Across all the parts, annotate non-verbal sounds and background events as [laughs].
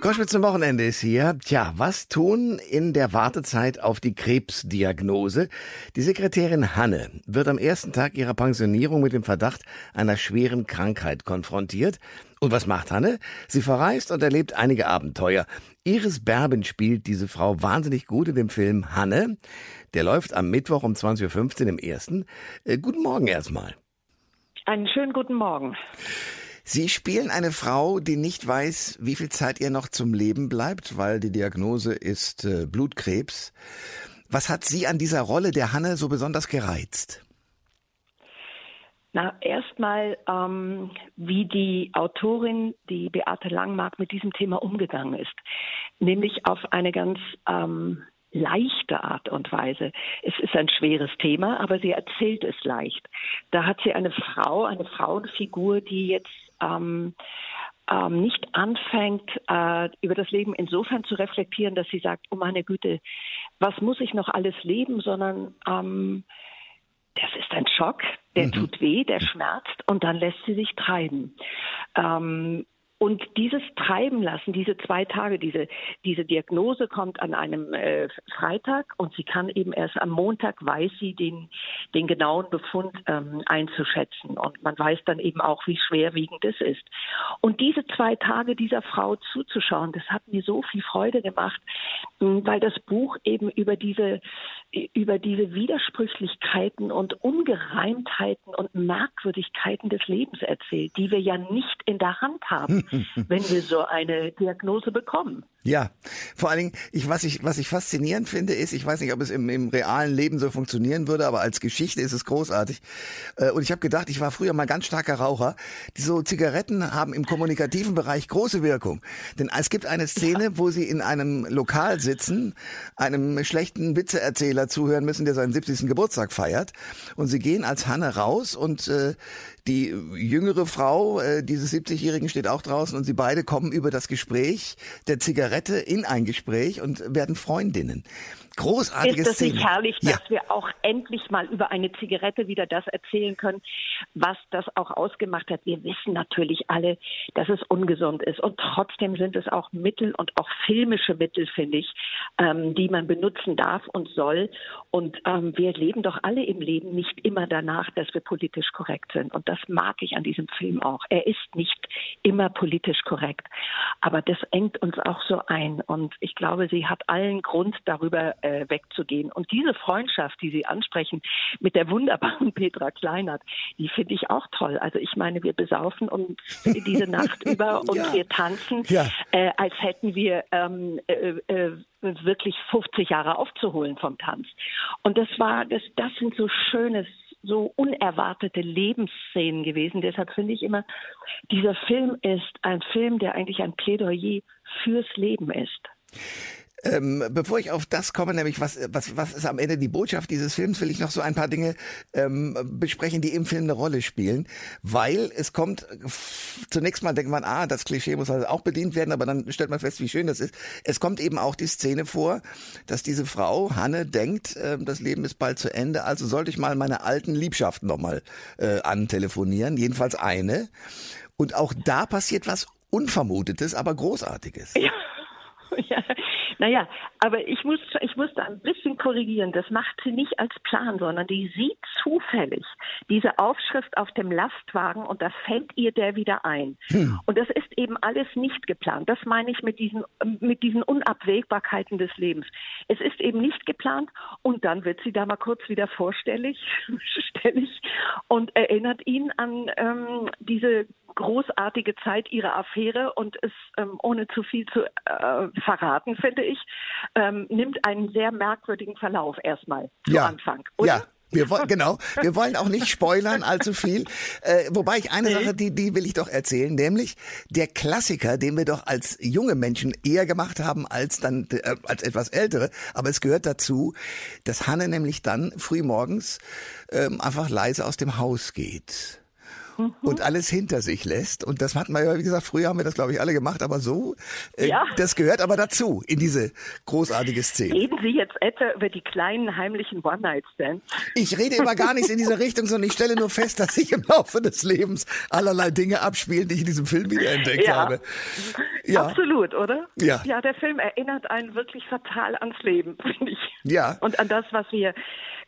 Koschwitz zum Wochenende ist hier. Tja, was tun in der Wartezeit auf die Krebsdiagnose? Die Sekretärin Hanne wird am ersten Tag ihrer Pensionierung mit dem Verdacht einer schweren Krankheit konfrontiert. Und was macht Hanne? Sie verreist und erlebt einige Abenteuer. Iris Berben spielt diese Frau wahnsinnig gut in dem Film Hanne. Der läuft am Mittwoch um 20.15 Uhr im ersten. Äh, guten Morgen erstmal. Einen schönen guten Morgen. Sie spielen eine Frau, die nicht weiß, wie viel Zeit ihr noch zum Leben bleibt, weil die Diagnose ist äh, Blutkrebs. Was hat Sie an dieser Rolle der Hanne so besonders gereizt? Na, erstmal, ähm, wie die Autorin, die Beate Langmark, mit diesem Thema umgegangen ist. Nämlich auf eine ganz ähm, leichte Art und Weise. Es ist ein schweres Thema, aber sie erzählt es leicht. Da hat sie eine Frau, eine Frauenfigur, die jetzt ähm, ähm, nicht anfängt, äh, über das Leben insofern zu reflektieren, dass sie sagt, oh meine Güte, was muss ich noch alles leben, sondern ähm, das ist ein Schock, der mhm. tut weh, der schmerzt und dann lässt sie sich treiben. Ähm, und dieses Treiben lassen, diese zwei Tage, diese, diese Diagnose kommt an einem äh, Freitag und sie kann eben erst am Montag, weiß sie den, den genauen Befund ähm, einzuschätzen. Und man weiß dann eben auch, wie schwerwiegend es ist. Und diese zwei Tage dieser Frau zuzuschauen, das hat mir so viel Freude gemacht, weil das Buch eben über diese, über diese Widersprüchlichkeiten und Ungereimtheiten und Merkwürdigkeiten des Lebens erzählt, die wir ja nicht in der Hand haben. [laughs] wenn wir so eine Diagnose bekommen. Ja, vor allen Dingen, ich, was, ich, was ich faszinierend finde, ist, ich weiß nicht, ob es im, im realen Leben so funktionieren würde, aber als Geschichte ist es großartig. Äh, und ich habe gedacht, ich war früher mal ganz starker Raucher. So Zigaretten haben im kommunikativen Bereich große Wirkung. Denn es gibt eine Szene, ja. wo sie in einem Lokal sitzen, einem schlechten Witzeerzähler zuhören müssen, der seinen 70. Geburtstag feiert. Und sie gehen als Hanne raus und äh, die jüngere Frau äh, dieses 70-Jährigen steht auch draußen und sie beide kommen über das Gespräch der Zigarette in ein Gespräch und werden Freundinnen. Großartige Ist das Szene. nicht herrlich, ja. dass wir auch endlich mal über eine Zigarette wieder das erzählen können, was das auch ausgemacht hat? Wir wissen natürlich alle, dass es ungesund ist. Und trotzdem sind es auch Mittel und auch filmische Mittel, finde ich, ähm, die man benutzen darf und soll. Und ähm, wir leben doch alle im Leben nicht immer danach, dass wir politisch korrekt sind. Und das mag ich an diesem Film auch. Er ist nicht immer politisch korrekt. Aber das engt uns auch so ein. Und ich glaube, sie hat allen Grund darüber äh, wegzugehen. Und diese Freundschaft, die Sie ansprechen, mit der wunderbaren [laughs] Petra Kleinert, die finde ich auch toll. Also ich meine, wir besaufen uns diese [laughs] Nacht über und ja. wir tanzen, ja. äh, als hätten wir ähm, äh, äh, wirklich 50 Jahre aufzuholen vom Tanz. Und das war, das, das sind so schöne so unerwartete Lebensszenen gewesen. Deshalb finde ich immer, dieser Film ist ein Film, der eigentlich ein Plädoyer fürs Leben ist. Ähm, bevor ich auf das komme, nämlich was, was, was ist am Ende die Botschaft dieses Films, will ich noch so ein paar Dinge ähm, besprechen, die im Film eine Rolle spielen. Weil es kommt, zunächst mal denkt man, ah, das Klischee muss also auch bedient werden, aber dann stellt man fest, wie schön das ist. Es kommt eben auch die Szene vor, dass diese Frau, Hanne, denkt, äh, das Leben ist bald zu Ende, also sollte ich mal meine alten Liebschaften nochmal äh, antelefonieren, jedenfalls eine. Und auch da passiert was Unvermutetes, aber Großartiges. Ja. [laughs] Ja, naja, aber ich muss, ich muss da ein bisschen korrigieren. Das macht sie nicht als Plan, sondern die sieht zufällig diese Aufschrift auf dem Lastwagen und da fällt ihr der wieder ein. Hm. Und das ist eben alles nicht geplant. Das meine ich mit diesen, mit diesen Unabwägbarkeiten des Lebens. Es ist eben nicht geplant und dann wird sie da mal kurz wieder vorstellig, [laughs] stellig und erinnert ihn an ähm, diese großartige Zeit ihrer Affäre und es, ähm, ohne zu viel zu äh, verraten, finde ich, ähm, nimmt einen sehr merkwürdigen Verlauf erstmal zu ja. Anfang. Oder? Ja. Wir wollen, genau, wir wollen auch nicht spoilern allzu viel. Äh, wobei ich eine Sache, die, die will ich doch erzählen, nämlich der Klassiker, den wir doch als junge Menschen eher gemacht haben als dann äh, als etwas ältere. Aber es gehört dazu, dass Hanne nämlich dann früh morgens ähm, einfach leise aus dem Haus geht mhm. und alles hinter sich lässt. Und das hat man ja, wie gesagt, früher haben wir das, glaube ich, alle gemacht, aber so, äh, ja. das gehört aber dazu in diese großartige Szene. Reden Sie jetzt etwa über die kleinen heimlichen One-Night-Stands? Ich rede immer gar nichts in diese Richtung, sondern ich stelle nur fest, dass sich im Laufe des Lebens allerlei Dinge abspielen, die ich in diesem Film wiederentdeckt ja. habe. Ja. Absolut, oder? Ja. Ja, der Film erinnert einen wirklich fatal ans Leben, [laughs] finde ich. Ja. Und an das, was wir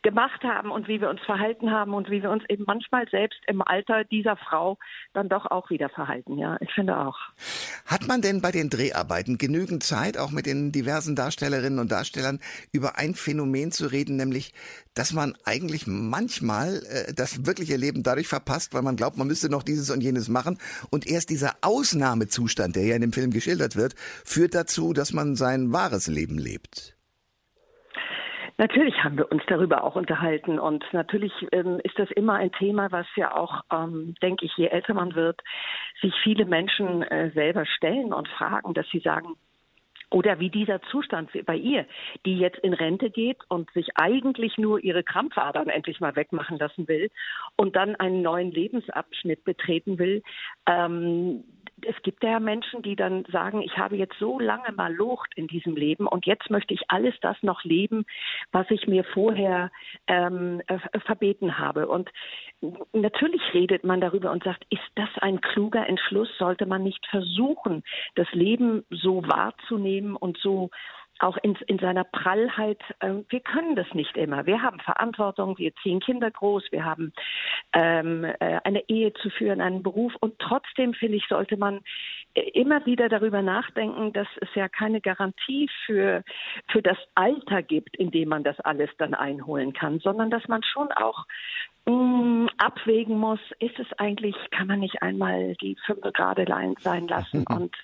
gemacht haben und wie wir uns verhalten haben und wie wir uns eben manchmal selbst im Alter dieser Frau dann doch auch wieder verhalten. Ja, ich finde auch. Hat man denn bei den Dreharbeiten genügend Zeit, auch mit den diversen Darstellerinnen und Darstellern über ein Phänomen zu reden, nämlich, dass man eigentlich manchmal äh, das wirkliche Leben dadurch verpasst, weil man glaubt, man müsste noch dieses und jenes machen und erst dieser Ausnahmezustand, der ja in dem Film geschildert wird, führt dazu, dass man sein wahres Leben lebt. Natürlich haben wir uns darüber auch unterhalten und natürlich ähm, ist das immer ein Thema, was ja auch, ähm, denke ich, je älter man wird, sich viele Menschen äh, selber stellen und fragen, dass sie sagen, oder wie dieser Zustand bei ihr, die jetzt in Rente geht und sich eigentlich nur ihre Krampfadern endlich mal wegmachen lassen will und dann einen neuen Lebensabschnitt betreten will. Ähm, es gibt ja Menschen, die dann sagen, ich habe jetzt so lange mal Lucht in diesem Leben und jetzt möchte ich alles das noch leben, was ich mir vorher ähm, äh, verbeten habe. Und natürlich redet man darüber und sagt, ist das ein kluger Entschluss? Sollte man nicht versuchen, das Leben so wahrzunehmen und so auch in, in seiner Prallheit, äh, wir können das nicht immer. Wir haben Verantwortung, wir ziehen Kinder groß, wir haben ähm, äh, eine Ehe zu führen, einen Beruf und trotzdem, finde ich, sollte man äh, immer wieder darüber nachdenken, dass es ja keine Garantie für, für das Alter gibt, in dem man das alles dann einholen kann, sondern dass man schon auch mh, mm, abwägen muss, ist es eigentlich, kann man nicht einmal die fünf gerade sein lassen [laughs] und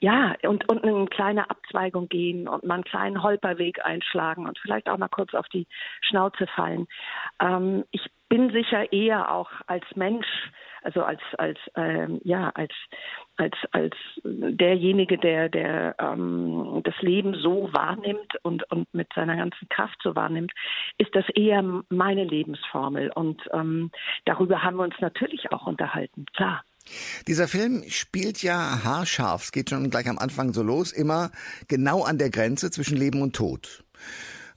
ja, und, und eine kleine Abzweigung gehen und mal einen kleinen Holperweg einschlagen und vielleicht auch mal kurz auf die Schnauze fallen. Ähm, ich bin sicher eher auch als Mensch, also als als ähm, ja als als als derjenige, der der ähm, das Leben so wahrnimmt und und mit seiner ganzen Kraft so wahrnimmt, ist das eher meine Lebensformel und ähm, darüber haben wir uns natürlich auch unterhalten, klar. Dieser Film spielt ja haarscharf, es geht schon gleich am Anfang so los, immer genau an der Grenze zwischen Leben und Tod.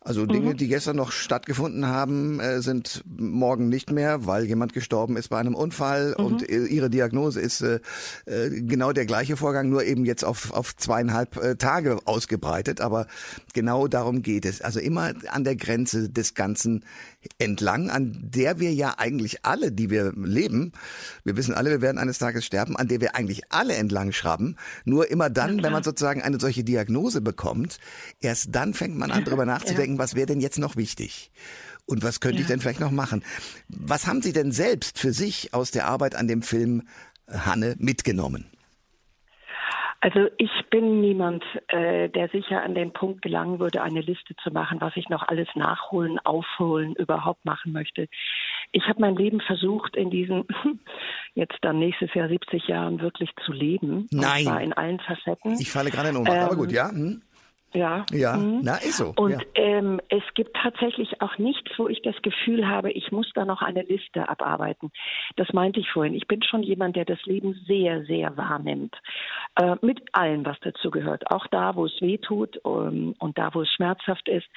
Also Dinge, mhm. die gestern noch stattgefunden haben, äh, sind morgen nicht mehr, weil jemand gestorben ist bei einem Unfall mhm. und ihre Diagnose ist äh, äh, genau der gleiche Vorgang, nur eben jetzt auf, auf zweieinhalb äh, Tage ausgebreitet. Aber genau darum geht es. Also immer an der Grenze des Ganzen entlang, an der wir ja eigentlich alle, die wir leben, wir wissen alle, wir werden eines Tages sterben, an der wir eigentlich alle entlang schraben. Nur immer dann, wenn man sozusagen eine solche Diagnose bekommt, erst dann fängt man an, [laughs] darüber nachzudenken, denken, was wäre denn jetzt noch wichtig? Und was könnte ich denn vielleicht noch machen? Was haben Sie denn selbst für sich aus der Arbeit an dem Film Hanne mitgenommen? Also ich bin niemand, äh, der sicher an den Punkt gelangen würde, eine Liste zu machen, was ich noch alles nachholen, aufholen, überhaupt machen möchte. Ich habe mein Leben versucht, in diesen [laughs] jetzt dann nächstes Jahr 70 Jahren wirklich zu leben. Nein. Und zwar in allen Facetten. Ich falle gerade in Ohnmacht, ähm, aber gut, ja. Hm. Ja. Ja, mhm. na, ist so. Und ja. ähm, es gibt tatsächlich auch nichts, wo ich das Gefühl habe, ich muss da noch eine Liste abarbeiten. Das meinte ich vorhin. Ich bin schon jemand, der das Leben sehr, sehr wahrnimmt. Äh, mit allem, was dazu gehört. Auch da, wo es weh tut um, ähm, und da, wo es schmerzhaft ist.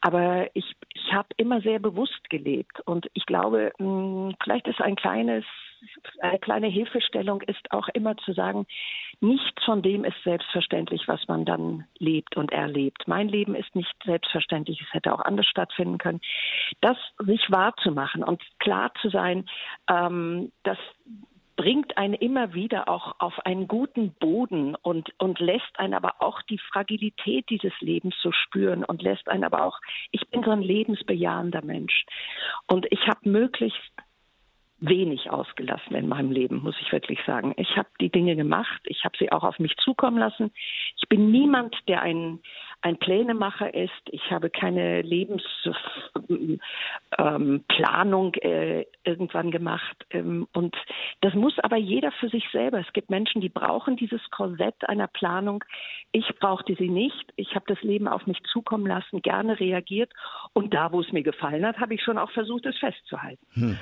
Aber ich, ich habe immer sehr bewusst gelebt. Und ich glaube, mh, hm, vielleicht ist ein kleines eine kleine Hilfestellung ist auch immer zu sagen, nichts von dem ist selbstverständlich, was man dann lebt und erlebt. Mein Leben ist nicht selbstverständlich, es hätte auch anders stattfinden können. Das sich wahrzumachen und klar zu sein, ähm, dass bringt einen immer wieder auch auf einen guten Boden und, und lässt einen aber auch die Fragilität dieses Lebens so spüren und lässt einen aber auch, ich bin so ein lebensbejahender Mensch und ich habe möglichst wenig ausgelassen in meinem Leben, muss ich wirklich sagen. Ich habe die Dinge gemacht, ich habe sie auch auf mich zukommen lassen. Ich bin niemand, der ein, ein Plänemacher ist. Ich habe keine Lebensplanung ähm, äh, irgendwann gemacht. Ähm, und das muss aber jeder für sich selber. Es gibt Menschen, die brauchen dieses Korsett einer Planung. Ich brauchte sie nicht. Ich habe das Leben auf mich zukommen lassen, gerne reagiert. Und da, wo es mir gefallen hat, habe ich schon auch versucht, es festzuhalten. Hm.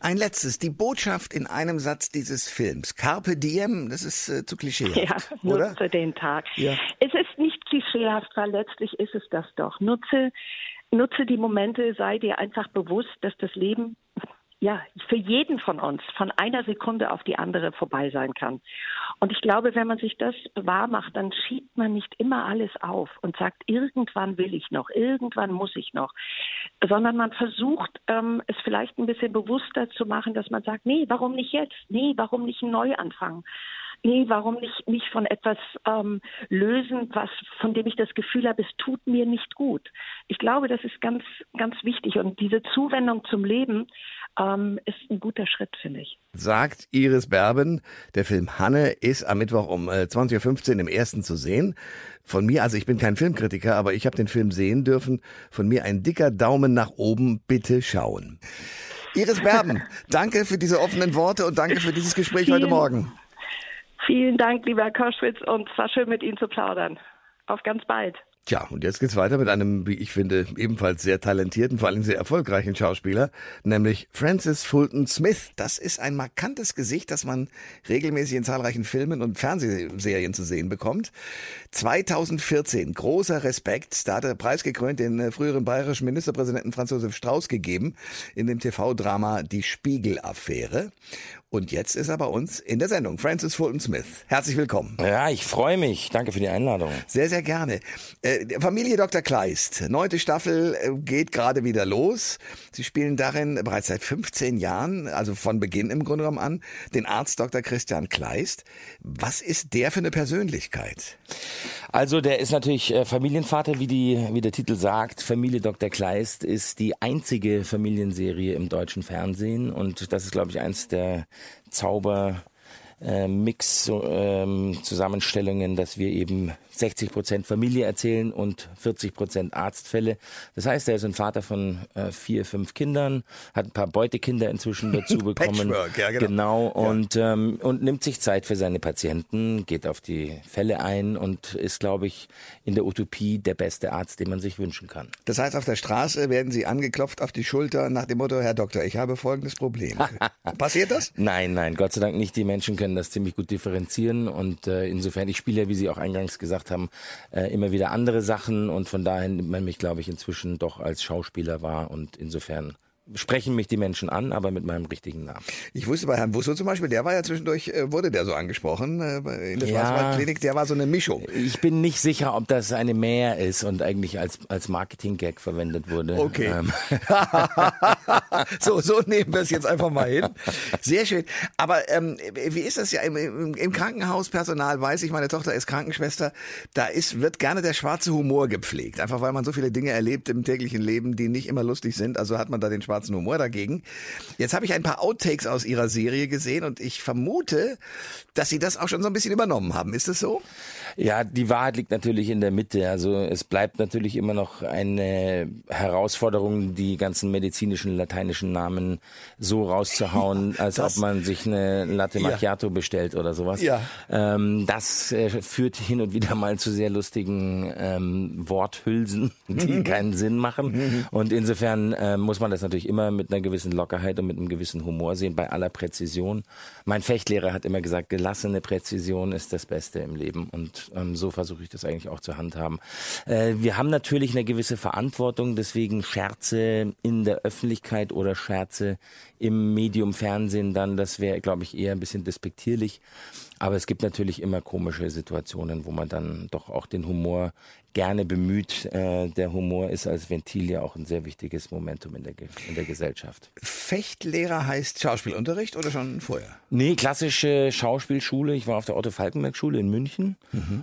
Ein letztes, die Botschaft in einem Satz dieses Films. Carpe diem, das ist äh, zu klischeehaft, Ja, oder? nutze den Tag. Ja. Es ist nicht klischeehaft, weil letztlich ist es das doch. Nutze, nutze die Momente, sei dir einfach bewusst, dass das Leben ja, für jeden von uns von einer Sekunde auf die andere vorbei sein kann. Und ich glaube, wenn man sich das wahr macht, dann schiebt man nicht immer alles auf und sagt, irgendwann will ich noch, irgendwann muss ich noch, sondern man versucht, ähm, es vielleicht ein bisschen bewusster zu machen, dass man sagt, nee, warum nicht jetzt? Nee, warum nicht einen Neuanfang? Nee, warum nicht mich von etwas ähm, lösen, was von dem ich das Gefühl habe, es tut mir nicht gut. Ich glaube, das ist ganz, ganz wichtig. Und diese Zuwendung zum Leben ähm, ist ein guter Schritt, finde ich. Sagt Iris Berben. Der Film Hanne ist am Mittwoch um äh, 20.15 Uhr im ersten zu sehen. Von mir, also ich bin kein Filmkritiker, aber ich habe den Film sehen dürfen. Von mir ein dicker Daumen nach oben. Bitte schauen. Iris Berben, [laughs] danke für diese offenen Worte und danke für dieses Gespräch heute Vielen- Morgen. Vielen Dank, lieber Herr Koschwitz, und es war schön, mit Ihnen zu plaudern. Auf ganz bald. Tja, und jetzt geht's weiter mit einem, wie ich finde, ebenfalls sehr talentierten, vor allem sehr erfolgreichen Schauspieler, nämlich Francis Fulton Smith. Das ist ein markantes Gesicht, das man regelmäßig in zahlreichen Filmen und Fernsehserien zu sehen bekommt. 2014, großer Respekt, da hat er preisgekrönt den äh, früheren bayerischen Ministerpräsidenten Franz Josef Strauß gegeben in dem TV-Drama Die Spiegel-Affäre. Und jetzt ist er bei uns in der Sendung. Francis Fulton Smith. Herzlich willkommen. Ja, ich freue mich. Danke für die Einladung. Sehr, sehr gerne. Äh, Familie Dr. Kleist, neunte Staffel äh, geht gerade wieder los. Sie spielen darin bereits seit 15 Jahren, also von Beginn im Grunde genommen an, den Arzt Dr. Christian Kleist. Was ist der für eine Persönlichkeit? Also der ist natürlich äh, Familienvater, wie, die, wie der Titel sagt. Familie Dr. Kleist ist die einzige Familienserie im deutschen Fernsehen und das ist, glaube ich, eins der Zauber. Äh, Mix so, ähm, Zusammenstellungen, dass wir eben 60 Prozent Familie erzählen und 40 Prozent Arztfälle. Das heißt, er ist ein Vater von äh, vier, fünf Kindern, hat ein paar Beutekinder inzwischen [laughs] dazu bekommen. Ja, genau. genau und ähm, und nimmt sich Zeit für seine Patienten, geht auf die Fälle ein und ist, glaube ich, in der Utopie der beste Arzt, den man sich wünschen kann. Das heißt, auf der Straße werden Sie angeklopft auf die Schulter nach dem Motto, Herr Doktor, ich habe folgendes Problem. [laughs] Passiert das? Nein, nein, Gott sei Dank nicht. Die Menschen können das ziemlich gut differenzieren. Und äh, insofern, ich spiele ja, wie Sie auch eingangs gesagt haben, äh, immer wieder andere Sachen. Und von daher nimmt man mich, glaube ich, inzwischen doch als Schauspieler wahr. Und insofern sprechen mich die Menschen an, aber mit meinem richtigen Namen. Ich wusste bei Herrn Busso zum Beispiel, der war ja zwischendurch, äh, wurde der so angesprochen äh, in der Ja. Schwarzwaldklinik, der war so eine Mischung. Ich bin nicht sicher, ob das eine Mehr ist und eigentlich als, als Marketing-Gag verwendet wurde. Okay. Ähm, [laughs] so, so nehmen wir es jetzt einfach mal hin. Sehr schön. Aber ähm, wie ist das ja im, im, im Krankenhauspersonal? Weiß ich, meine Tochter ist Krankenschwester. Da ist wird gerne der schwarze Humor gepflegt, einfach weil man so viele Dinge erlebt im täglichen Leben, die nicht immer lustig sind. Also hat man da den schwarzen Humor dagegen. Jetzt habe ich ein paar Outtakes aus ihrer Serie gesehen und ich vermute, dass sie das auch schon so ein bisschen übernommen haben. Ist das so? Ja, die Wahrheit liegt natürlich in der Mitte. Also es bleibt natürlich immer noch eine Herausforderung, die ganzen medizinischen lateinischen Namen so rauszuhauen, [laughs] als Das- ob man sich eine Latte Ja. Macchiato bestellt oder sowas. Ja. Ähm, das äh, führt hin und wieder mal zu sehr lustigen ähm, Worthülsen, [laughs] die [laughs] keinen Sinn machen. Und insofern äh, muss man das natürlich immer mit einer gewissen Lockerheit und mit einem gewissen Humor sehen, bei aller Präzision. Mein Fechtlehrer hat immer gesagt, gelassene Präzision ist das Beste im Leben. Und ähm, so versuche ich das eigentlich auch zu handhaben. Äh, wir haben natürlich eine gewisse Verantwortung, deswegen Scherze in der Öffentlichkeit oder Scherze im Medium Fernsehen dann, das wäre, glaube ich, eher ein bisschen despektierlich. Aber es gibt natürlich immer komische Situationen, wo man dann doch auch den Humor gerne bemüht. Äh, der Humor ist als Ventil ja auch ein sehr wichtiges Momentum in der, Ge- in der Gesellschaft. Fechtlehrer heißt Schauspielunterricht oder schon vorher? Nee, klassische Schauspielschule. Ich war auf der Otto-Falkenberg-Schule in München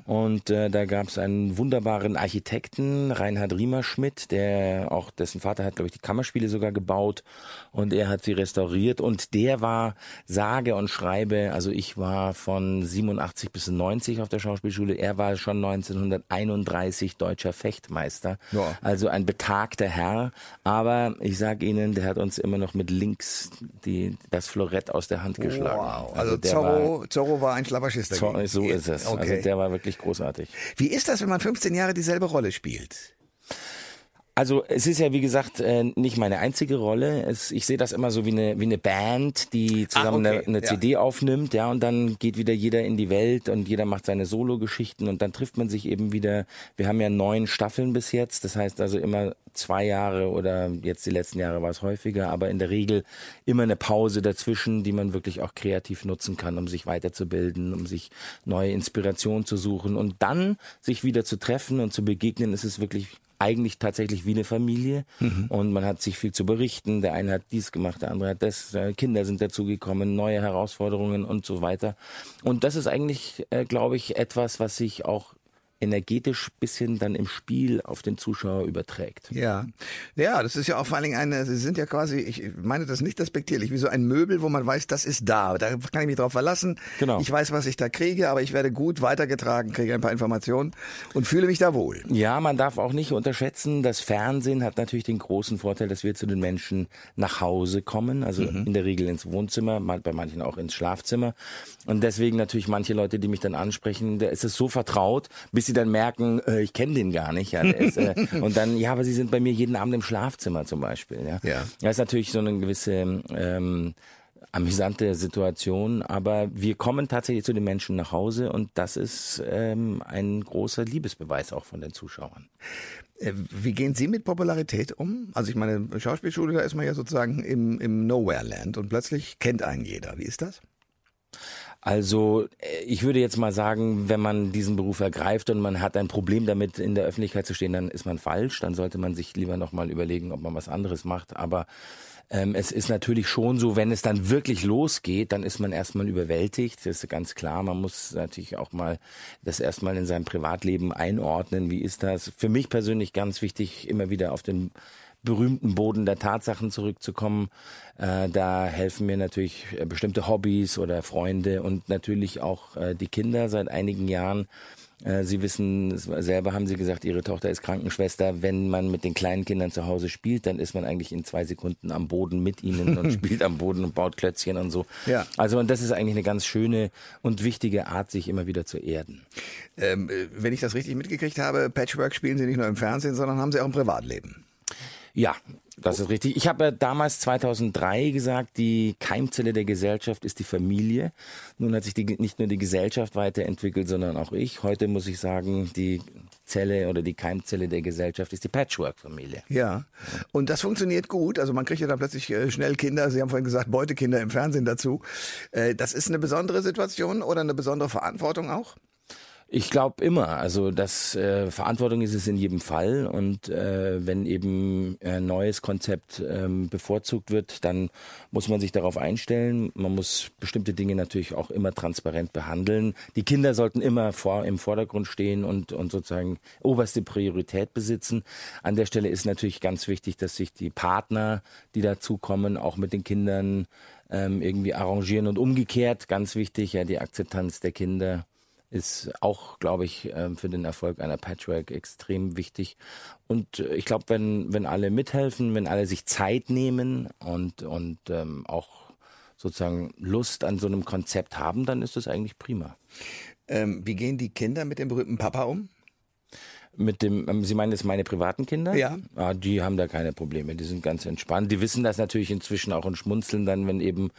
und äh, da gab es einen wunderbaren Architekten, Reinhard Riemerschmidt, der auch, dessen Vater hat, glaube ich, die Kammerspiele sogar gebaut und er hat sie restauriert und der war sage und schreibe, also ich war von 87 bis 90 auf der Schauspielschule, er war schon 1931 deutscher Fechtmeister, Ja. also ein betagter Herr, aber ich sage Ihnen, der hat uns immer noch mit links die, das Florett aus der Hand geschlagen. Wow. Also, der Zorro, Zorro war ein Schlapperschist war, dagegen. so ist es. Okay. Also der war wirklich großartig. Wie ist das, wenn man 15 Jahre dieselbe Rolle spielt? Also es ist ja wie gesagt äh, nicht meine einzige Rolle. Es, ich sehe das immer so wie eine wie eine Band, die zusammen ah, okay. eine, eine ja. CD aufnimmt, ja, und dann geht wieder jeder in die Welt und jeder macht seine Solo-Geschichten und dann trifft man sich eben wieder. Wir haben ja neun Staffeln bis jetzt, das heißt also immer zwei Jahre oder jetzt die letzten Jahre war es häufiger, aber in der Regel immer eine Pause dazwischen, die man wirklich auch kreativ nutzen kann, um sich weiterzubilden, um sich neue Inspirationen zu suchen und dann sich wieder zu treffen und zu begegnen, ist es wirklich eigentlich tatsächlich wie eine Familie mhm. und man hat sich viel zu berichten. Der eine hat dies gemacht, der andere hat das, äh, Kinder sind dazugekommen, neue Herausforderungen und so weiter. Und das ist eigentlich, äh, glaube ich, etwas, was sich auch energetisch bisschen dann im Spiel auf den Zuschauer überträgt. Ja, ja, das ist ja auch vor allen Dingen eine, Sie sind ja quasi, ich meine das nicht respektierlich, wie so ein Möbel, wo man weiß, das ist da, da kann ich mich drauf verlassen. Genau. Ich weiß, was ich da kriege, aber ich werde gut weitergetragen, kriege ein paar Informationen und fühle mich da wohl. Ja, man darf auch nicht unterschätzen, das Fernsehen hat natürlich den großen Vorteil, dass wir zu den Menschen nach Hause kommen, also mhm. in der Regel ins Wohnzimmer, bei manchen auch ins Schlafzimmer und deswegen natürlich manche Leute, die mich dann ansprechen, da ist es so vertraut, bis sie dann merken, äh, ich kenne den gar nicht. Ja, ist, äh, [laughs] und dann, ja, aber sie sind bei mir jeden Abend im Schlafzimmer zum Beispiel. Ja, ja. Das ist natürlich so eine gewisse ähm, amüsante Situation, aber wir kommen tatsächlich zu den Menschen nach Hause und das ist ähm, ein großer Liebesbeweis auch von den Zuschauern. Äh, wie gehen Sie mit Popularität um? Also ich meine, Schauspielschule, da ist man ja sozusagen im, im Nowhere-Land und plötzlich kennt einen jeder. Wie ist das? Also äh, ich würde jetzt mal sagen, wenn man diesen Beruf ergreift und man hat ein Problem damit, in der Öffentlichkeit zu stehen, dann ist man falsch. Dann sollte man sich lieber nochmal überlegen, ob man was anderes macht. Aber ähm, es ist natürlich schon so, wenn es dann wirklich losgeht, dann ist man erstmal überwältigt. Das ist ganz klar. Man muss natürlich auch mal das erstmal in seinem Privatleben einordnen. Wie ist das? Für mich persönlich ganz wichtig, immer wieder auf den berühmten Boden der Tatsachen zurückzukommen. Äh, da helfen mir natürlich äh, bestimmte Hobbys oder Freunde und natürlich auch äh, die Kinder seit einigen Jahren. Äh, Sie wissen selber, haben Sie gesagt, Ihre Tochter ist Krankenschwester. Wenn man mit den kleinen Kindern zu Hause spielt, dann ist man eigentlich in zwei Sekunden am Boden mit ihnen und [laughs] spielt am Boden und baut Klötzchen und so. Ja. Also und das ist eigentlich eine ganz schöne und wichtige Art, sich immer wieder zu erden. Ähm, äh, wenn ich das richtig mitgekriegt habe, Patchwork spielen Sie nicht nur im Fernsehen, sondern haben Sie auch im Privatleben. Ja, das ist richtig. Ich habe ja damals 2003 gesagt, die Keimzelle der Gesellschaft ist die Familie. Nun hat sich die, nicht nur die Gesellschaft weiterentwickelt, sondern auch ich. Heute muss ich sagen, die Zelle oder die Keimzelle der Gesellschaft ist die Patchwork-Familie. Ja, und das funktioniert gut. Also man kriegt ja dann plötzlich äh, schnell Kinder. Sie haben vorhin gesagt, Beutekinder im Fernsehen dazu. Äh, das ist eine besondere Situation oder eine besondere Verantwortung auch? Ich glaube immer. Also das äh, Verantwortung ist es in jedem Fall und äh, wenn eben ein neues Konzept ähm, bevorzugt wird, dann muss man sich darauf einstellen. Man muss bestimmte Dinge natürlich auch immer transparent behandeln. Die Kinder sollten immer vor im Vordergrund stehen und und sozusagen oberste Priorität besitzen. An der Stelle ist natürlich ganz wichtig, dass sich die Partner, die dazukommen, auch mit den Kindern ähm, irgendwie arrangieren und umgekehrt ganz wichtig ja die Akzeptanz der Kinder ist auch, glaube ich, ähm, für den Erfolg einer Patchwork extrem wichtig. Und äh, ich glaube, wenn, wenn alle mithelfen, wenn alle sich Zeit nehmen und, und ähm, auch sozusagen Lust an so einem Konzept haben, dann ist das eigentlich prima. Ähm, wie gehen die Kinder mit dem berühmten Papa um? Mit dem, ähm, Sie meinen jetzt meine privaten Kinder? Ja. Ah, die haben da keine Probleme, die sind ganz entspannt. Die wissen das natürlich inzwischen auch und schmunzeln dann, wenn eben,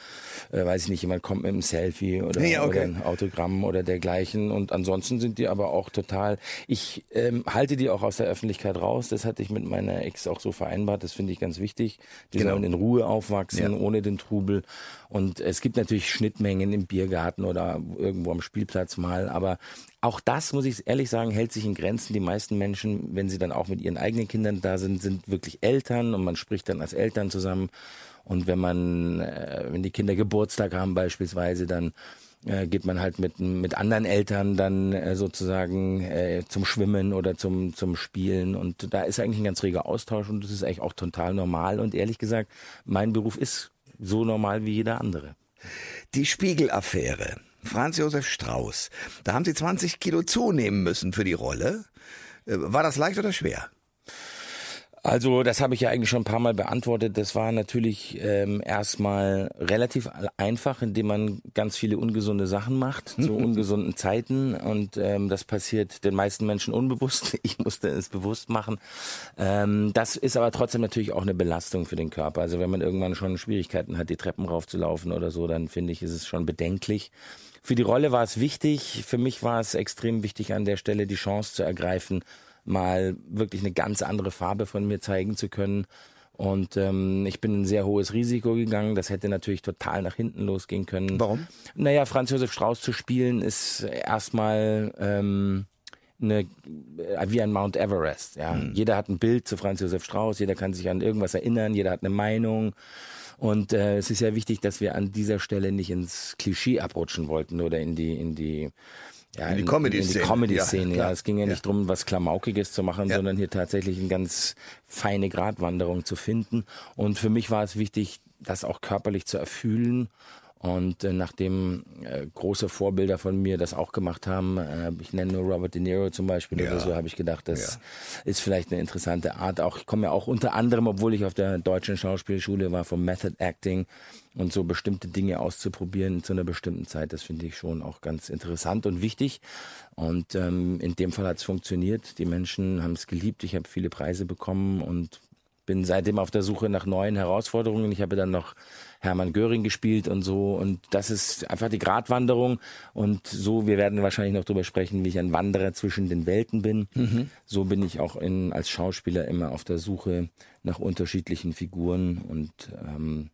äh, weiß ich nicht, jemand kommt mit einem Selfie oder, ja, okay. oder ein Autogramm oder dergleichen. Und ansonsten sind die aber auch total, ich ähm, halte die auch aus der Öffentlichkeit raus. Das hatte ich mit meiner Ex auch so vereinbart. Das finde ich ganz wichtig. Die genau. sollen in Ruhe aufwachsen, ja. ohne den Trubel. Und es gibt natürlich Schnittmengen im Biergarten oder irgendwo am Spielplatz mal, aber auch das, muss ich ehrlich sagen, hält sich in Grenzen. Die meisten Menschen, wenn sie dann auch mit ihren eigenen Kindern da sind, sind wirklich Eltern und man spricht dann als Eltern zusammen. Und wenn man, äh, wenn die Kinder Geburtstag haben beispielsweise, dann äh, geht man halt mit, mit anderen Eltern dann äh, sozusagen zum Schwimmen oder zum, zum Spielen. Und da ist eigentlich ein ganz reger Austausch und das ist eigentlich auch total normal. Und ehrlich gesagt, mein Beruf ist so normal wie jeder andere. Die Spiegelaffäre Franz Josef Strauß. Da haben Sie 20 Kilo zunehmen müssen für die Rolle. Äh, war das leicht oder schwer? Also das habe ich ja eigentlich schon ein paar Mal beantwortet. Das war natürlich ähm, erstmal relativ einfach, indem man ganz viele ungesunde Sachen macht [laughs] zu ungesunden Zeiten und ähm, das passiert den meisten Menschen unbewusst. [laughs] Ich musste es bewusst machen. Ähm, das ist aber trotzdem natürlich auch eine Belastung für den Körper. Also wenn man irgendwann schon Schwierigkeiten hat, die Treppen raufzulaufen oder so, dann finde ich, ist es schon bedenklich. Für die Rolle war es wichtig. Für mich war es extrem wichtig, an der Stelle die Chance zu ergreifen, mal wirklich eine ganz andere Farbe von mir zeigen zu können. Und ähm, ich bin ein sehr hohes Risiko gegangen. Das hätte natürlich total nach hinten losgehen können. Warum? Naja, Franz Josef Strauß zu spielen ist erstmal ähm, eine, wie ein Mount Everest. Ja. Hm. Jeder hat ein Bild zu Franz Josef Strauß, jeder kann sich an irgendwas erinnern, jeder hat eine Meinung. Und äh, es ist ja wichtig, dass wir an dieser Stelle nicht ins Klischee abrutschen wollten oder in die, in die ja, In die Comedy-Szene. In die Comedy-Szene, Ja, ja. Es ging ja nicht drum, was Klamaukiges zu machen, Ja. sondern hier tatsächlich eine ganz feine Gratwanderung zu finden. Und für mich war es wichtig, das auch körperlich zu erfühlen. Und äh, nachdem äh, große Vorbilder von mir das auch gemacht haben, äh, ich nenne nur Robert De Niro zum Beispiel Ja. oder so, habe ich gedacht, das ist vielleicht eine interessante Art. Auch ich komme ja auch unter anderem, obwohl ich auf der deutschen Schauspielschule war, vom Method Acting und so bestimmte Dinge auszuprobieren zu einer bestimmten Zeit, das finde ich schon auch ganz interessant und wichtig. Und ähm, in dem Fall hat es funktioniert. Die Menschen haben es geliebt. Ich habe viele Preise bekommen und bin seitdem auf der Suche nach neuen Herausforderungen. Ich habe dann noch Hermann Göring gespielt und so. Und das ist einfach die Gratwanderung. Und so, wir werden wahrscheinlich noch drüber sprechen, wie ich ein Wanderer zwischen den Welten bin. So bin ich auch in, als Schauspieler immer auf der Suche nach unterschiedlichen Figuren und ähm,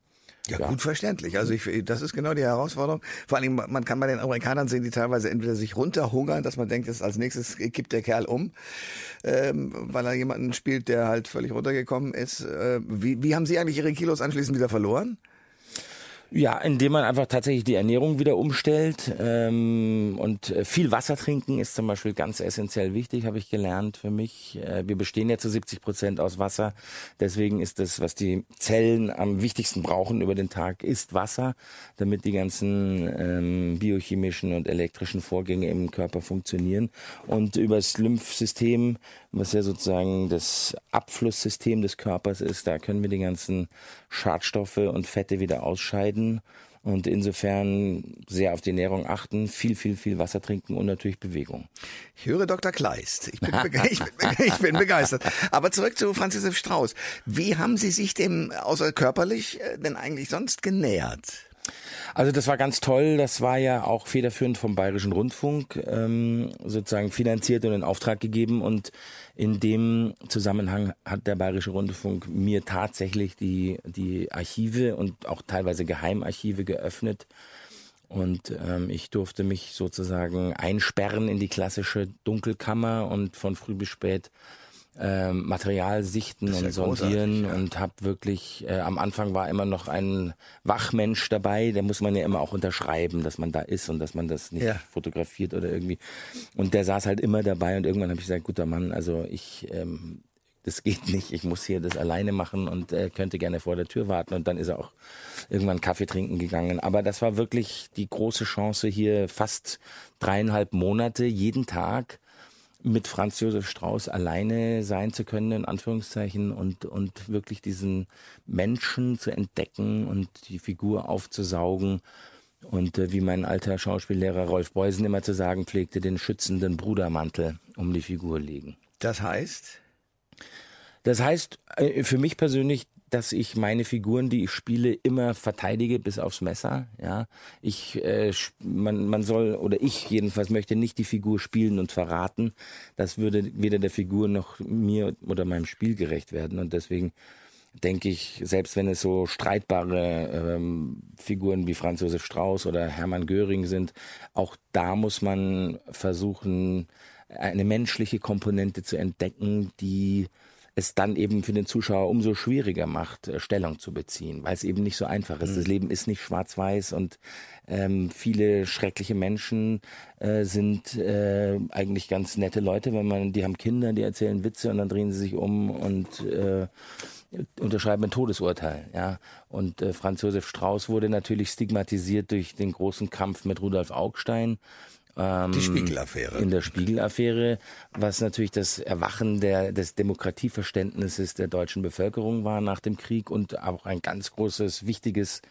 Ja, Ja. gut verständlich. Also ich, das ist genau die Herausforderung. Vor allem, man kann bei den Amerikanern sehen, die teilweise entweder sich runterhungern, dass man denkt, jetzt als nächstes kippt der Kerl um, ähm, weil er jemanden spielt, der halt völlig runtergekommen ist. Äh, wie, wie haben Sie eigentlich Ihre Kilos anschließend wieder verloren? Ja, indem man einfach tatsächlich die Ernährung wieder umstellt ähm, und äh, viel Wasser trinken ist zum Beispiel ganz essentiell wichtig, habe ich gelernt für mich. Äh, wir bestehen ja zu 70 Prozent aus Wasser, deswegen ist das, was die Zellen am wichtigsten brauchen über den Tag, ist Wasser, damit die ganzen ähm, biochemischen und elektrischen Vorgänge im Körper funktionieren. Und übers Lymphsystem, was ja sozusagen das Abflusssystem des Körpers ist, da können wir die ganzen Schadstoffe und Fette wieder ausscheiden. Und insofern sehr auf die Ernährung achten, viel, viel, viel Wasser trinken und natürlich Bewegung. Ich höre Dr. Kleist. Ich bin, [laughs] ich, bin, ich bin begeistert. Aber zurück zu Franz Josef Strauß. Wie haben Sie sich dem außer körperlich äh, denn eigentlich sonst genähert? Also das war ganz toll. Das war ja auch federführend vom Bayerischen Rundfunk ähm, sozusagen finanziert und in Auftrag gegeben. Und in dem Zusammenhang hat der Bayerische Rundfunk mir tatsächlich die, die Archive und auch teilweise Geheimarchive geöffnet. Und ähm, ich durfte mich sozusagen einsperren in die klassische Dunkelkammer und von früh bis spät ähm, Material sichten und ja sondieren ja. und habe wirklich, äh, am Anfang war immer noch ein Wachmensch dabei, der muss man ja immer auch unterschreiben, dass man da ist und dass man das nicht Ja. fotografiert oder irgendwie. Und der saß halt immer dabei und irgendwann habe ich gesagt, guter Mann, also ich, ähm, das geht [laughs] nicht, ich muss hier das alleine machen und äh, könnte gerne vor der Tür warten. Und dann ist er auch irgendwann Kaffee trinken gegangen. Aber das war wirklich die große Chance hier, fast dreieinhalb Monate jeden Tag mit Franz Josef Strauß alleine sein zu können, in Anführungszeichen, und, und wirklich diesen Menschen zu entdecken und die Figur aufzusaugen. Und äh, wie mein alter Schauspiellehrer Rolf Beusen immer zu sagen pflegte, den schützenden Brudermantel um die Figur legen. Das heißt, Das heißt äh, für mich persönlich, dass ich meine Figuren, die ich spiele, immer verteidige bis aufs Messer. Ja, ich, äh, man, man soll oder ich jedenfalls möchte nicht die Figur spielen und verraten. Das würde weder der Figur noch mir oder meinem Spiel gerecht werden und deswegen denke ich, selbst wenn es so streitbare ähm, Figuren wie Franz Josef Strauß oder Hermann Göring sind, auch da muss man versuchen, eine menschliche Komponente zu entdecken, die es dann eben für den Zuschauer umso schwieriger macht, äh, Stellung zu beziehen, weil es eben nicht so einfach ist. Das Leben ist nicht schwarz-weiß und ähm, viele schreckliche Menschen äh, sind äh, eigentlich ganz nette Leute, wenn man, die haben Kinder, die erzählen Witze und dann drehen sie sich um und äh, unterschreiben ein Todesurteil. Ja. Und äh, Franz Josef Strauß wurde natürlich stigmatisiert durch den großen Kampf mit Rudolf Augstein. Ähm, die Spiegelaffäre. In der Spiegelaffäre, was natürlich das Erwachen der, des Demokratieverständnisses der deutschen Bevölkerung war nach dem Krieg und auch ein ganz großes, wichtiges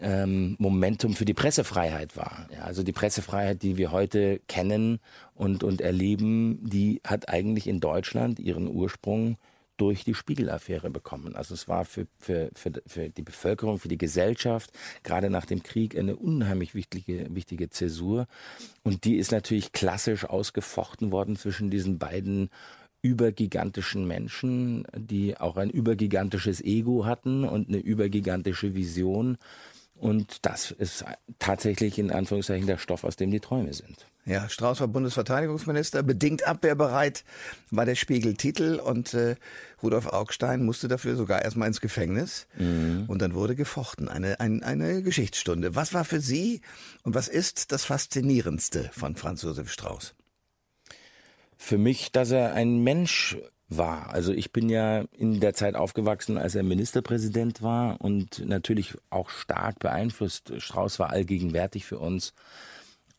ähm, Momentum für die Pressefreiheit war. Ja, also die Pressefreiheit, die wir heute kennen und, und erleben, die hat eigentlich in Deutschland ihren Ursprung durch die Spiegelaffäre bekommen. Also es war für, für, für, für die Bevölkerung, für die Gesellschaft, gerade nach dem Krieg, eine unheimlich wichtige, wichtige Zäsur. Und die ist natürlich klassisch ausgefochten worden zwischen diesen beiden übergigantischen Menschen, die auch ein übergigantisches Ego hatten und eine übergigantische Vision und das ist tatsächlich in Anführungszeichen der Stoff, aus dem die Träume sind. Ja, Strauß war Bundesverteidigungsminister, bedingt abwehrbereit war der Spiegeltitel und äh, Rudolf Augstein musste dafür sogar erstmal ins Gefängnis mhm. und dann wurde gefochten. Eine, ein, eine Geschichtsstunde. Was war für Sie und was ist das Faszinierendste von Franz Josef Strauß? Für mich, dass er ein Mensch war. Also ich bin ja in der Zeit aufgewachsen, als er Ministerpräsident war und natürlich auch stark beeinflusst. Strauß war allgegenwärtig für uns.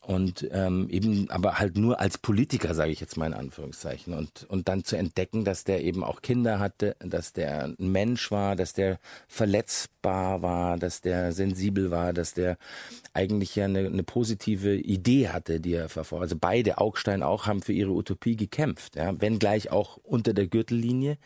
Und ähm, eben, aber halt nur als Politiker, sage ich jetzt mal in Anführungszeichen. Und, und dann zu entdecken, dass der eben auch Kinder hatte, dass der ein Mensch war, dass der verletzbar war, dass der sensibel war, dass der eigentlich ja eine, eine positive Idee hatte, die er verfolgt. Also beide, Augstein auch, haben für ihre Utopie gekämpft, ja, wenn gleich auch unter der Gürtellinie.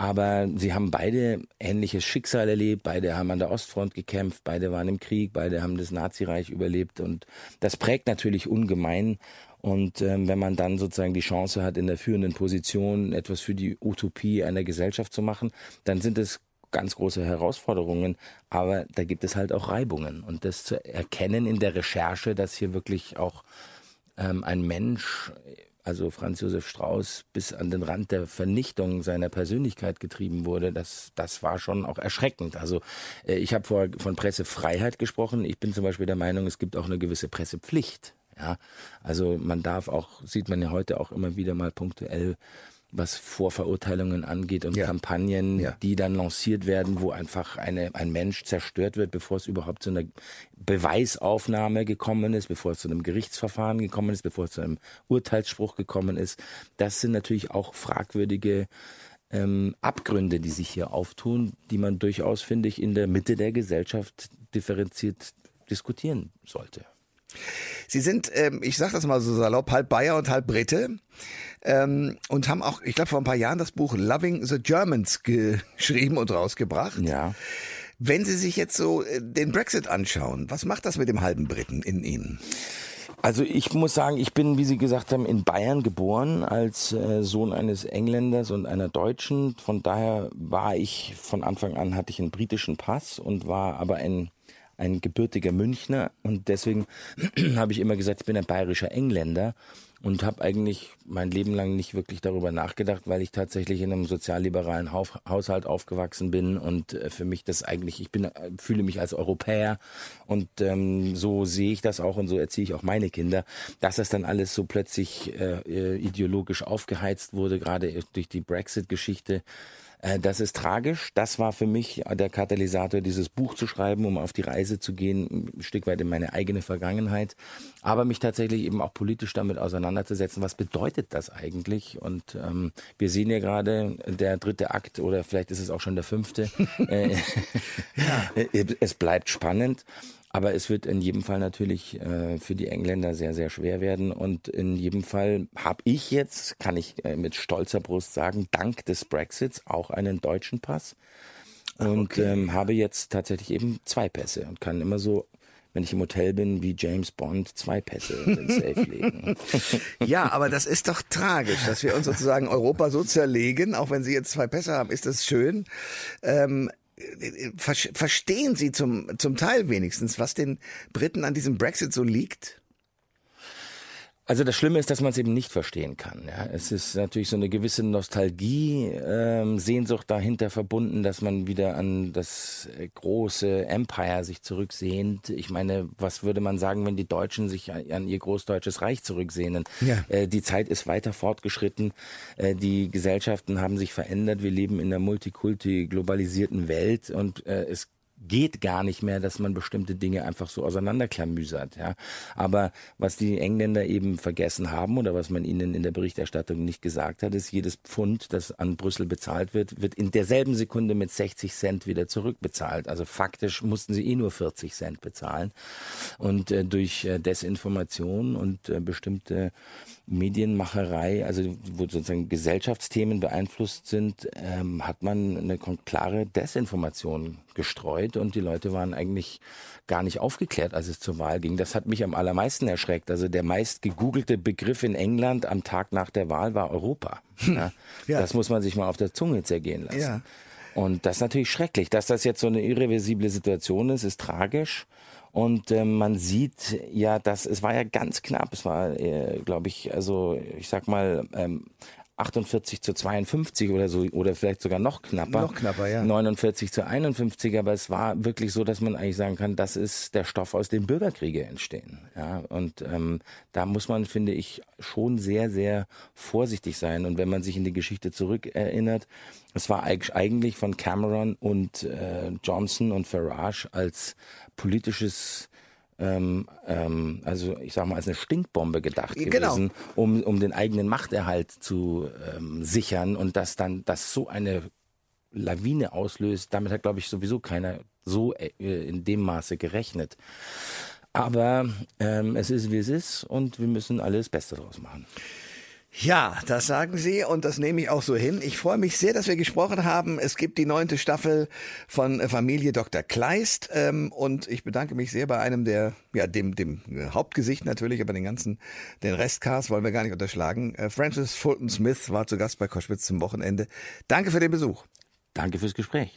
Aber sie haben beide ähnliches Schicksal erlebt, beide haben an der Ostfront gekämpft, beide waren im Krieg, beide haben das Nazireich überlebt. Und das prägt natürlich ungemein. Und ähm, wenn man dann sozusagen die Chance hat, in der führenden Position etwas für die Utopie einer Gesellschaft zu machen, dann sind es ganz große Herausforderungen, aber da gibt es halt auch Reibungen. Und das zu erkennen in der Recherche, dass hier wirklich auch ähm, ein Mensch also Franz Josef Strauß, bis an den Rand der Vernichtung seiner Persönlichkeit getrieben wurde, das, das war schon auch erschreckend. Also äh, ich habe vorher von Pressefreiheit gesprochen. Ich bin zum Beispiel der Meinung, es gibt auch eine gewisse Pressepflicht. Ja, also man darf auch, sieht man ja heute auch immer wieder mal punktuell was Vorverurteilungen angeht und ja. Kampagnen, ja. die dann lanciert werden, wo einfach eine, ein Mensch zerstört wird, bevor es überhaupt zu einer Beweisaufnahme gekommen ist, bevor es zu einem Gerichtsverfahren gekommen ist, bevor es zu einem Urteilsspruch gekommen ist. Das sind natürlich auch fragwürdige ähm, Abgründe, die sich hier auftun, die man durchaus, finde ich, in der Mitte der Gesellschaft differenziert diskutieren sollte. Sie sind, ähm, ich sage das mal so salopp, halb Bayer und halb Brite ähm, und haben auch, ich glaube, vor ein paar Jahren das Buch Loving the Germans geschrieben und rausgebracht. Ja. Wenn Sie sich jetzt so äh, den Brexit anschauen, was macht das mit dem halben Briten in Ihnen? Also ich muss sagen, ich bin, wie Sie gesagt haben, in Bayern geboren als äh, Sohn eines Engländers und einer Deutschen. Von daher war ich von Anfang an hatte ich einen britischen Pass und war aber ein ein gebürtiger Münchner und deswegen [clears throat] habe ich immer gesagt, ich bin ein bayerischer Engländer und habe eigentlich mein Leben lang nicht wirklich darüber nachgedacht, weil ich tatsächlich in einem sozialliberalen Haushalt aufgewachsen bin und äh, für mich das eigentlich, ich bin, äh, fühle mich als Europäer und ähm, so sehe ich das auch und so erziehe ich auch meine Kinder, dass das dann alles so plötzlich äh, äh ideologisch aufgeheizt wurde, gerade durch die Brexit-Geschichte das ist tragisch. Das war für mich der Katalysator, dieses Buch zu schreiben, um auf die Reise zu gehen, ein Stück weit in meine eigene Vergangenheit, aber mich tatsächlich eben auch politisch damit auseinanderzusetzen. Was bedeutet das eigentlich? Und ähm, wir sehen ja gerade der dritte Akt oder vielleicht ist es auch schon der fünfte. äh, [laughs] ja. [laughs] Es bleibt spannend. Aber es wird in jedem Fall natürlich äh, für die Engländer sehr, sehr schwer werden. Und in jedem Fall habe ich jetzt, kann ich äh, mit stolzer Brust sagen, dank des Brexits auch einen deutschen Pass. Und okay. ähm, habe jetzt tatsächlich eben zwei Pässe und kann immer so wenn ich im Hotel bin, wie James Bond zwei Pässe ins Safe legen. [laughs] ja, aber das ist doch tragisch, dass wir uns sozusagen Europa so zerlegen. Auch wenn Sie jetzt zwei Pässe haben, ist das schön. Ähm, verstehen Sie zum, zum Teil wenigstens, was den Briten an diesem Brexit so liegt? Also das Schlimme ist, dass man es eben nicht verstehen kann. Ja. Es ist natürlich so eine gewisse Nostalgie, ähm, Sehnsucht dahinter verbunden, dass man wieder an das äh, große Empire sich zurücksehnt. Ich meine, was würde man sagen, wenn die Deutschen sich an ihr großdeutsches Reich zurücksehnen? Ja. Äh, die Zeit ist weiter fortgeschritten. Äh, die Gesellschaften haben sich verändert. Wir leben in einer multikulti globalisierten Welt und äh, es geht gar nicht mehr, dass man bestimmte Dinge einfach so auseinanderklamüsert. Ja. Aber was die Engländer eben vergessen haben oder was man ihnen in der Berichterstattung nicht gesagt hat, ist, jedes Pfund, das an Brüssel bezahlt wird, wird in derselben Sekunde mit 60 Cent wieder zurückbezahlt. Also faktisch mussten sie eh nur 40 Cent bezahlen. Und äh, durch äh, Desinformation und äh, bestimmte Medienmacherei, also wo sozusagen Gesellschaftsthemen beeinflusst sind, ähm, hat man eine klare Desinformation gestreut und die Leute waren eigentlich gar nicht aufgeklärt, als es zur Wahl ging. Das hat mich am allermeisten erschreckt. Also der meist gegoogelte Begriff in England am Tag nach der Wahl war Europa. Ja, ja. Das muss man sich mal auf der Zunge zergehen lassen. Ja. Und das ist natürlich schrecklich. Dass das jetzt so eine irreversible Situation ist, ist tragisch. Und äh, man sieht ja, dass es war ja ganz knapp. Es war, äh, glaube ich, also ich sag mal ähm, 48 zu 52 oder so oder vielleicht sogar noch knapper. Noch knapper, ja. 49 zu 51, aber es war wirklich so, dass man eigentlich sagen kann, das ist der Stoff, aus dem Bürgerkriege entstehen. Ja, und ähm, da muss man, finde ich, schon sehr, sehr vorsichtig sein. Und wenn man sich in die Geschichte zurückerinnert, es war eigentlich von Cameron und äh, Johnson und Farage als politisches ähm, ähm, also ich sag mal, als eine Stinkbombe gedacht genau. gewesen, um, um den eigenen Machterhalt zu ähm, sichern und dass dann das so eine Lawine auslöst, damit hat, glaube ich, sowieso keiner so äh, in dem Maße gerechnet. Aber ähm, es ist, wie es ist und wir müssen alles Beste daraus machen. Ja, das sagen Sie und das nehme ich auch so hin. Ich freue mich sehr, dass wir gesprochen haben. Es gibt die neunte Staffel von Familie Dr. Kleist ähm, und ich bedanke mich sehr bei einem der, ja, dem, dem Hauptgesicht natürlich, aber den ganzen, den Restcast wollen wir gar nicht unterschlagen. Äh, Francis Fulton Smith war zu Gast bei Koschwitz zum Wochenende. Danke für den Besuch. Danke fürs Gespräch.